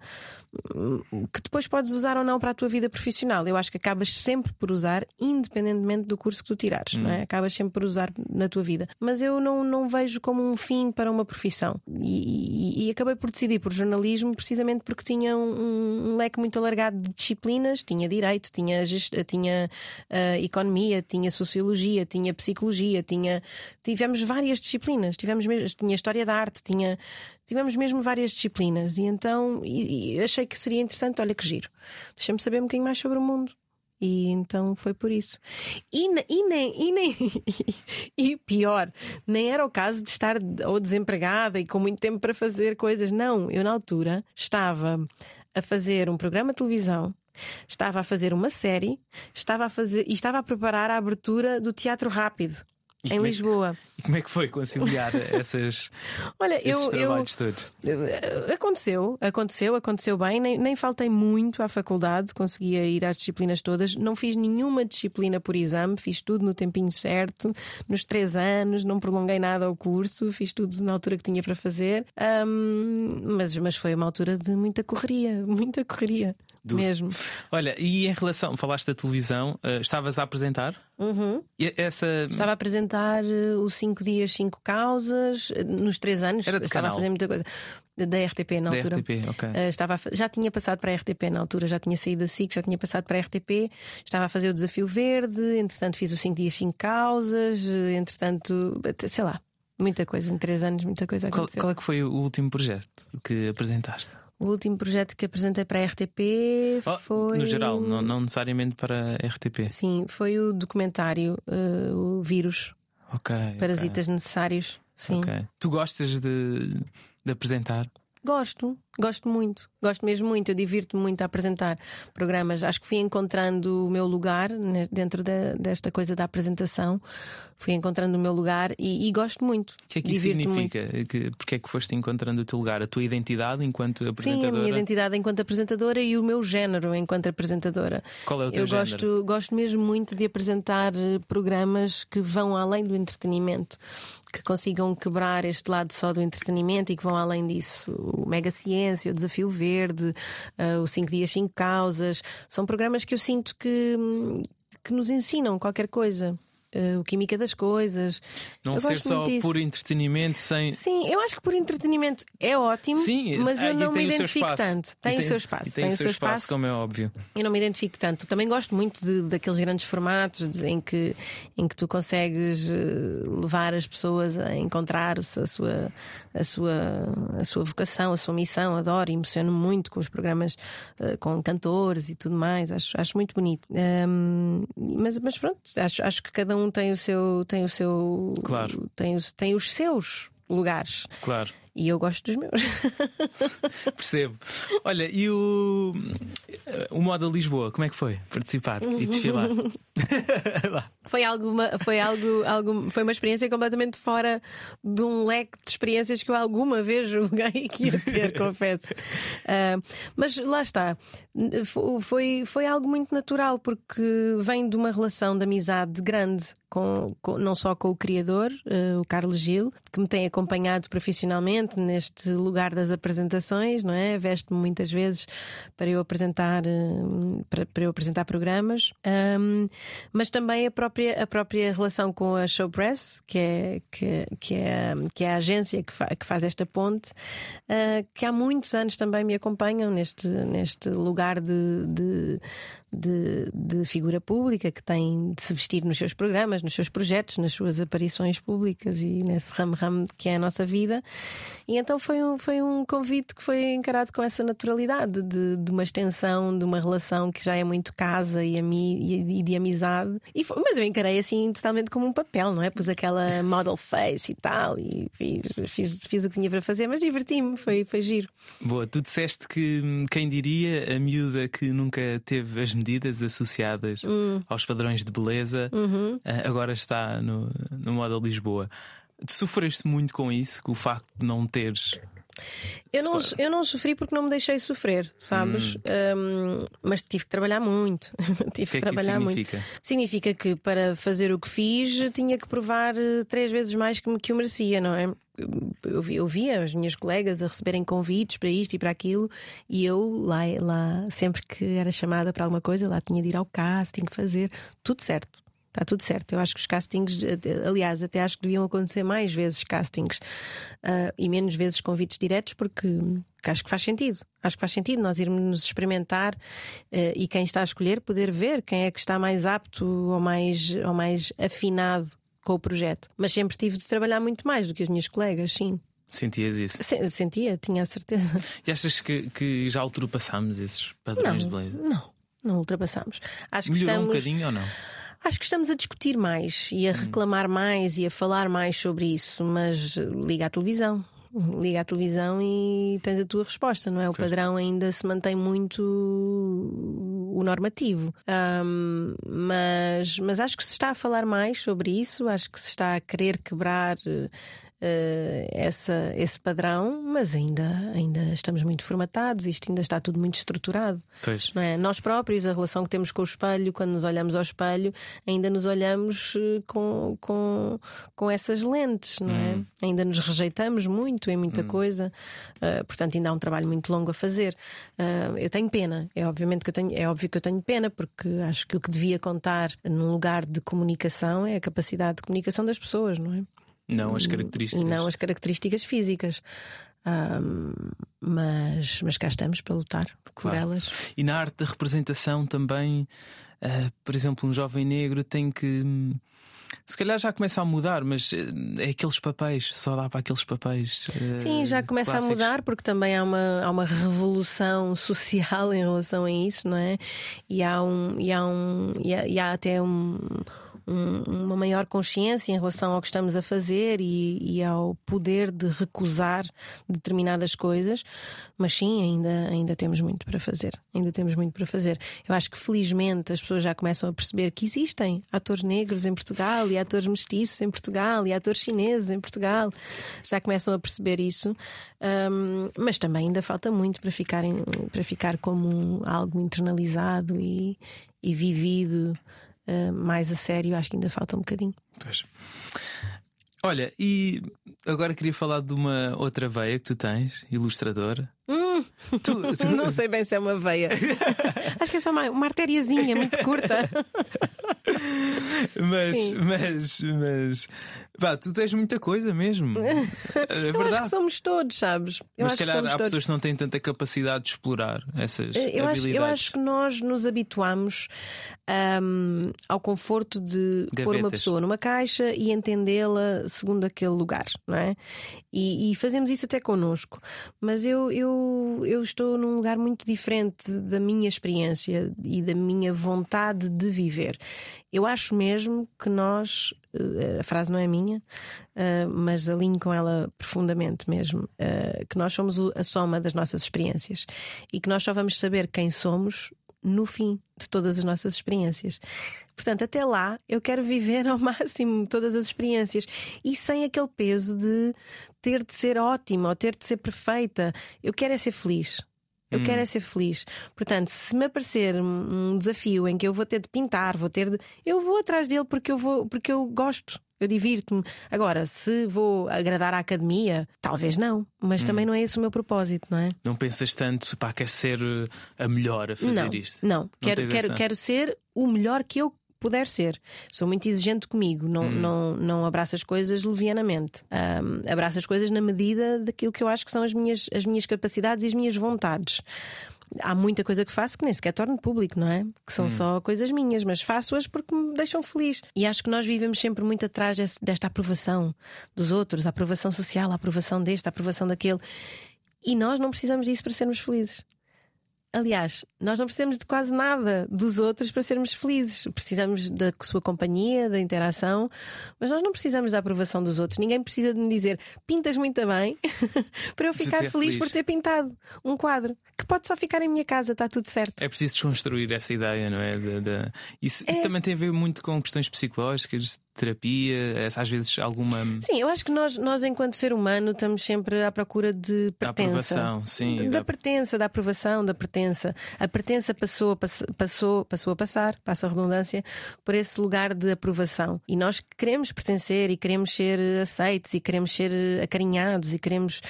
hum, que depois podes usar ou não para a tua vida profissional. Eu acho que acabas sempre por usar, independentemente do curso que tu tirares, não é? Acabas sempre por usar na tua vida. Mas eu não, não vejo como um fim para uma profissão. E, e, e acabei por decidir por jornalismo precisamente porque tinha um, um, leque muito alargado de disciplinas: tinha direito, tinha, tinha uh, economia, tinha sociologia, tinha psicologia, tinha. Tivemos várias disciplinas, tivemos mesmo, tinha história da arte, tinha. Tivemos mesmo várias disciplinas e então e achei que seria interessante. Olha que giro, deixa-me saber um bocadinho mais sobre o mundo. E então foi por isso. E, e nem, e nem e pior, nem era o caso de estar ou desempregada e com muito tempo para fazer coisas. Não, eu na altura estava a fazer um programa de televisão, estava a fazer uma série, estava a fazer e estava a preparar a abertura do Teatro Rápido. E em é Lisboa. É, e como é que foi conciliar essas, Olha, esses eu, trabalhos eu, todos? Aconteceu, aconteceu, aconteceu bem. Nem, nem faltei muito à faculdade, conseguia ir às disciplinas todas. Não fiz nenhuma disciplina por exame, fiz tudo no tempinho certo, nos três anos, não prolonguei nada ao curso, fiz tudo na altura que tinha para fazer. Um, mas, mas foi uma altura de muita correria, muita correria. Duro. Mesmo. Olha, e em relação, falaste da televisão, uh, estavas a apresentar? Uhum. Essa... Estava a apresentar uh, o 5 dias, 5 causas, uh, nos 3 anos, Era estava canal. a fazer muita coisa. Da RTP na da altura. RTP, okay. estava a, já tinha passado para a RTP na altura, já tinha saído da SIC, já tinha passado para a RTP, estava a fazer o desafio verde, entretanto fiz o 5 dias, 5 causas, entretanto, sei lá, muita coisa, em 3 anos, muita coisa aconteceu. Qual, qual é que foi o último projeto que apresentaste? O último projeto que apresentei para a RTP oh, foi. No geral, não, não, necessariamente para a RTP. Sim, foi o documentário uh, O Vírus. Ok. Parasitas okay. Necessários. Sim. Okay. Tu gostas de, de apresentar? Gosto, gosto muito, gosto mesmo muito. Eu divirto-me muito a apresentar programas. Acho que fui encontrando o meu lugar dentro de, desta coisa da apresentação. Fui encontrando o meu lugar e, e gosto muito. O que é que isso significa? Que, porque é que foste encontrando o teu lugar? A tua identidade enquanto apresentadora? Sim, a minha identidade enquanto apresentadora e o meu género enquanto apresentadora. Qual é o teu Eu género? gosto, gosto mesmo muito de apresentar eh, programas que vão além do entretenimento, que consigam quebrar este lado só do entretenimento e que vão além disso o Mega Ciência, o Desafio Verde, uh, o 5 Dias 5 Causas. São programas que eu sinto que, que nos ensinam qualquer coisa uh, o Química das Coisas. Não eu ser só por entretenimento sem. Sim, eu acho que por entretenimento é ótimo, Sim, mas eu não me identifico tanto. Tem, tem, o seu espaço. Tem, tem, o seu espaço, espaço, como é óbvio. Eu não me identifico tanto. Também gosto muito de, daqueles grandes formatos em que, em que tu consegues eh, levar as pessoas a encontrar a sua, a sua, a sua vocação, a sua missão. Adoro, emociono muito com os programas uh, com cantores e tudo mais. Acho, acho muito bonito. Um, mas, mas pronto, acho, acho que cada um um tem o seu. Tem o seu claro. tem, tem os seus lugares. Claro. E eu gosto dos meus. Percebo. Olha, e o, o Moda Lisboa, como é que foi? Participar e desfilar? foi alguma, foi algo, algo, foi uma experiência completamente fora de um leque de experiências que eu alguma vez julguei que ia ter, confesso. Uh, mas lá está, foi, foi algo muito natural, porque vem de uma relação de amizade grande com, com, não só com o criador, uh, o Carlos Gil, que me tem acompanhado profissionalmente neste lugar das apresentações, não é? Veste-me muitas vezes para eu apresentar, uh, para, para, eu apresentar programas, um, mas também a própria, a própria relação com a Showpress, que é, que, que é, que é a agência que, fa, que faz esta ponte, uh, que há muitos anos também me acompanham neste, neste lugar de, de de, de, figura pública que tem de se vestir nos seus programas, nos seus projetos, nas suas aparições públicas e nesse ramo-ramo que é a nossa vida. E então foi um, foi um convite que foi encarado com essa naturalidade de, de uma extensão de uma relação que já é muito casa e, ami, e de amizade. E foi, mas eu encarei assim totalmente como um papel, não é? Pus aquela model face e tal, e fiz, fiz, fiz o que tinha para fazer, mas diverti-me, foi, foi giro. Boa, tu disseste que quem diria a miúda que nunca teve as medidas associadas hum. aos padrões de beleza, uhum. Eh, agora está no, no Model Lisboa. Tu sofreste muito com isso, com o facto de não teres eu não, eu não sofri porque não me deixei sofrer, sabes? Hum. Um, mas tive que trabalhar muito. tive que, que, trabalhar que significa? muito. Significa que para fazer o que fiz tinha que provar eh, três vezes mais que, que o merecia, não é? Eu, eu via as minhas colegas a receberem convites para isto e para aquilo, e eu lá, lá sempre que era chamada para alguma coisa, lá tinha de ir ao casting, fazer tudo certo Está tudo certo. Eu acho que os castings, aliás, até acho que deviam acontecer mais vezes castings uh, e menos vezes convites diretos, porque, acho que faz sentido. Acho que faz sentido nós irmos nos experimentar uh, e quem está a escolher poder ver quem é que está mais apto ou mais, ou mais afinado com o projeto. Mas sempre tive de trabalhar muito mais do que as minhas colegas, sim. Sentias isso? Sentia, tinha a certeza. E achas que, que já ultrapassámos esses padrões não, de beleza? Não, não ultrapassamos. Acho Melhorou que estamos... um bocadinho ou não? Acho que estamos a discutir mais e a reclamar mais e a falar mais sobre isso, mas liga à televisão. Liga à televisão e tens a tua resposta, não é? O padrão ainda se mantém muito o normativo. Um, mas, mas acho que se está a falar mais sobre isso, acho que se está a querer quebrar uh, essa, esse padrão, mas ainda, ainda estamos muito formatados, isto ainda está tudo muito estruturado. Pois. Não é? Nós próprios, a relação que temos com o espelho, quando nos olhamos ao espelho, ainda nos olhamos eh, com, com, com essas lentes, não é? Hum. Ainda nos rejeitamos muito em muita hum. coisa, uh, portanto, ainda há um trabalho muito longo a fazer. Uh, eu tenho pena, é obviamente que eu tenho, é óbvio que eu tenho pena, porque acho que o que devia contar num lugar de comunicação é a capacidade de comunicação das pessoas, não é? Não as características. E não as características físicas. Um, mas, mas cá estamos para lutar por elas. E na arte da representação também, uh, por exemplo, um jovem negro tem que. Se calhar já começa a mudar, mas ah, é aqueles papéis, só dá para aqueles papéis. Uh, Sim, já começa clássicos. a mudar porque também há uma, há uma revolução social em relação a isso, não é? E há, um, e há, um, e há, e há até um um, uma maior consciência em relação ao que estamos a fazer e, e, ao poder de recusar determinadas coisas, mas sim, ainda, ainda temos muito para fazer. Ainda temos muito para fazer. Eu acho que felizmente as pessoas já começam a perceber que existem atores negros em Portugal e atores mestiços em Portugal e atores chineses em Portugal. Já começam a perceber isso, um, mas também ainda falta muito para, ficarem, para ficar como algo internalizado e, e vivido uh, mais a sério, acho que ainda falta um bocadinho. Pois. Olha, e agora queria falar de uma outra veia que tu tens, ilustradora. Hum, tu, tu... Não sei bem se é uma veia. Acho que é só uma, uma artériazinha muito curta. mas, Sim. mas, mas, tu tens muita coisa mesmo. É verdade. Eu acho que somos todos, sabes? Eu Mas se calhar há todos. pessoas que não têm tanta capacidade de explorar essas eu habilidades. Acho, eu acho que nós nos habituamos um, ao conforto de Gavetas. pôr uma pessoa numa caixa e entendê-la segundo aquele lugar, não é? E, e, fazemos isso até connosco. Mas eu, eu, eu estou num lugar muito diferente da minha experiência e da minha vontade de viver. Eu acho mesmo que nós, eh, a frase não é minha, eh, mas alinho com ela profundamente mesmo, eh, que nós somos a soma das nossas experiências e que nós só vamos saber quem somos no fim de todas as nossas experiências. Portanto, até lá eu quero viver ao máximo todas as experiências e sem aquele peso de ter de ser ótima ou ter de ser perfeita. Eu quero é ser feliz. Eu hum. quero é ser feliz. Portanto, se me aparecer um desafio em que eu vou ter de pintar, vou ter de. Eu vou atrás dele porque eu vou, porque eu gosto. Eu divirto-me. Agora, se vou agradar à academia, talvez não. Mas hum. também não é esse o meu propósito, não é? Não pensas tanto, pá, quer ser eh, a melhor a fazer não, isto? Não, não quero, quero, quero ser o melhor que eu puder ser. Sou muito exigente comigo, não, hum. não, não abraço as coisas levianamente. Um, abraço as coisas na medida daquilo que eu acho que são as minhas, as minhas capacidades e as minhas vontades. Há muita coisa que faço que nem sequer torno público, não é? Que são hum. só coisas minhas, mas faço-as porque me deixam feliz. E acho que nós vivemos sempre muito atrás desta aprovação dos outros, a aprovação social, a aprovação deste, a aprovação daquele. E nós não precisamos disso para sermos felizes. Aliás, nós não precisamos de quase nada dos outros para sermos felizes. Precisamos da sua companhia, da interação, mas nós não precisamos da aprovação dos outros. Ninguém precisa de me dizer pintas muito bem para eu ficar feliz, feliz, por ter pintado um quadro que pode só ficar em minha casa, está tudo certo. É preciso desconstruir essa ideia, não é? De, de... Isso, é... isso também tem a ver muito com questões psicológicas, terapia, às vezes alguma. Sim, eu acho que nós, nós enquanto ser humano, estamos sempre à procura de pertença. Da aprovação, sim. Da, da pertença, da aprovação, da pertença. A pertença passou, passou, passou a passar, passa a redundância, por esse lugar de aprovação. E nós queremos pertencer e queremos ser aceites e queremos ser acarinhados e queremos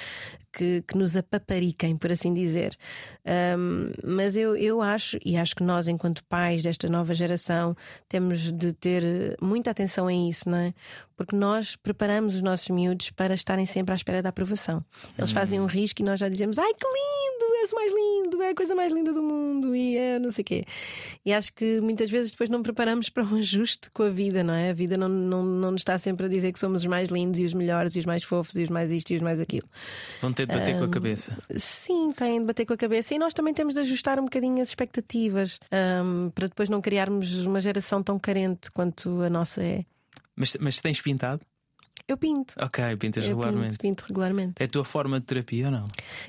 que, que nos apapariquem, por assim dizer. Um, mas eu, eu acho, e acho que nós, enquanto pais desta nova geração, temos de ter muita atenção a isso, não é? Porque nós preparamos os nossos miúdos para estarem sempre à espera da aprovação. Eles hum. fazem um risco e nós já dizemos: ai que lindo, és o mais lindo, é a coisa mais linda do mundo e é não sei o quê. E acho que muitas vezes depois não preparamos para um ajuste com a vida, não é? A vida não, não, não nos está sempre a dizer que somos os mais lindos e os melhores e os mais fofos e os mais isto e os mais aquilo. Vão ter de bater um, com a cabeça. Sim, têm de bater com a cabeça. E nós também temos de ajustar um bocadinho as expectativas um, para depois não criarmos uma geração tão carente quanto a nossa é. Mas, mas tens pintado? Eu pinto. Ok, pintas eu regularmente. Pinto, pinto regularmente. É a tua forma de terapia ou não?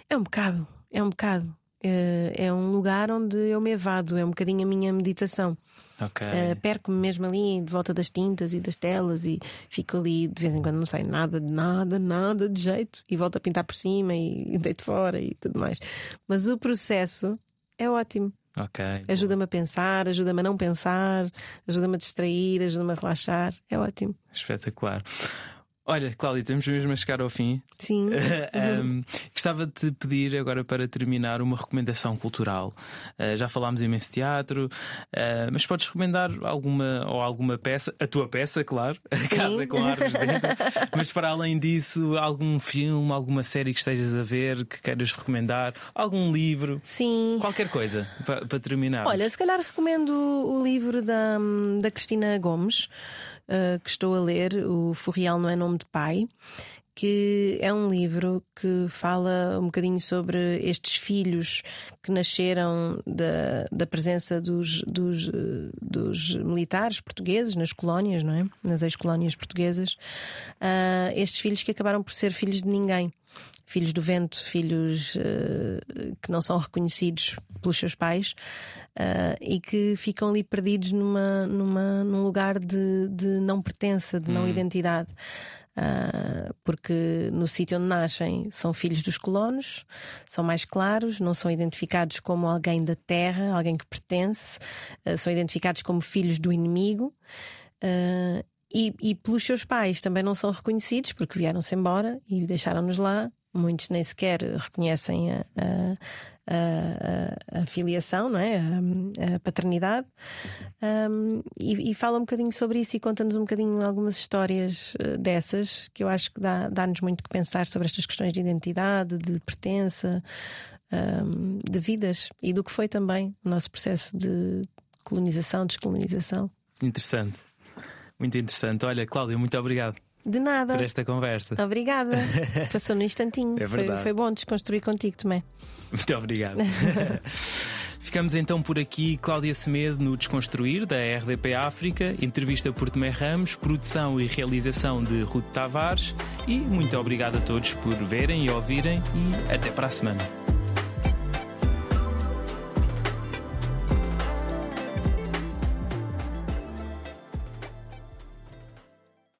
É um bocado, é um bocado. É, é um lugar onde eu me evado, é um bocadinho a minha meditação. Okay. Uh, Perco-me mesmo ali de volta das tintas e das telas e fico ali de vez em quando não sai nada, nada, nada de jeito e volto a pintar por cima e, e deito fora e tudo mais. Mas o processo é ótimo. Okay, ajuda-me a pensar, ajuda-me a não pensar, ajuda-me a distrair, ajuda-me a relaxar. É ótimo. Espetacular. Olha, Cláudia, estamos mesmo a chegar ao fim. Sim. um, gostava de te pedir agora para terminar uma recomendação cultural. Uh, já falámos imenso teatro, uh, mas podes recomendar alguma ou alguma peça, a tua peça, claro, a Casa com Árvores dentro. mas para além disso, algum filme, alguma série que estejas a ver que queiras recomendar, algum livro, Sim. qualquer coisa para, para terminar. Olha, se calhar recomendo o livro da, da Cristina Gomes uh, que estou a ler, O Furrial Não é Nome de Pai, que é um livro que fala um bocadinho sobre estes filhos que nasceram da, da presença dos, dos, dos militares portugueses nas colónias, não é? Nas ex-colónias portuguesas. Uh, estes filhos que acabaram por ser filhos de ninguém. Filhos do vento, filhos uh, que não são reconhecidos pelos seus pais uh, e que ficam ali perdidos numa, numa, num lugar de, de não pertença, de não hum. identidade. Uh, porque no sítio onde nascem são filhos dos colonos, são mais claros, não são identificados como alguém da terra, alguém que pertence, uh, são identificados como filhos do inimigo. Uh, e, e, pelos seus pais também não são reconhecidos porque vieram-se embora e deixaram-nos lá. Muitos nem sequer reconhecem a, a, a filiação, não é? a, a paternidade. Um, e, e, fala um bocadinho sobre isso e conta-nos um bocadinho algumas histórias eh, dessas que eu acho que dá-nos dá muito que pensar sobre estas questões de identidade, de pertença, um, de vidas e do que foi também o nosso processo de colonização, descolonização. Interessante, muito interessante. Olha, Cláudia, muito obrigado. De nada. Por esta conversa. Obrigada. Passou no instantinho. É verdade. Foi, foi bom desconstruir contigo também. Muito obrigado. Ficamos então por aqui, Cláudia Semedo, no Desconstruir, da RDP África, entrevista por Tomé Ramos, produção e realização de Ruth Tavares. E muito obrigado a todos por verem e ouvirem, e até para a semana.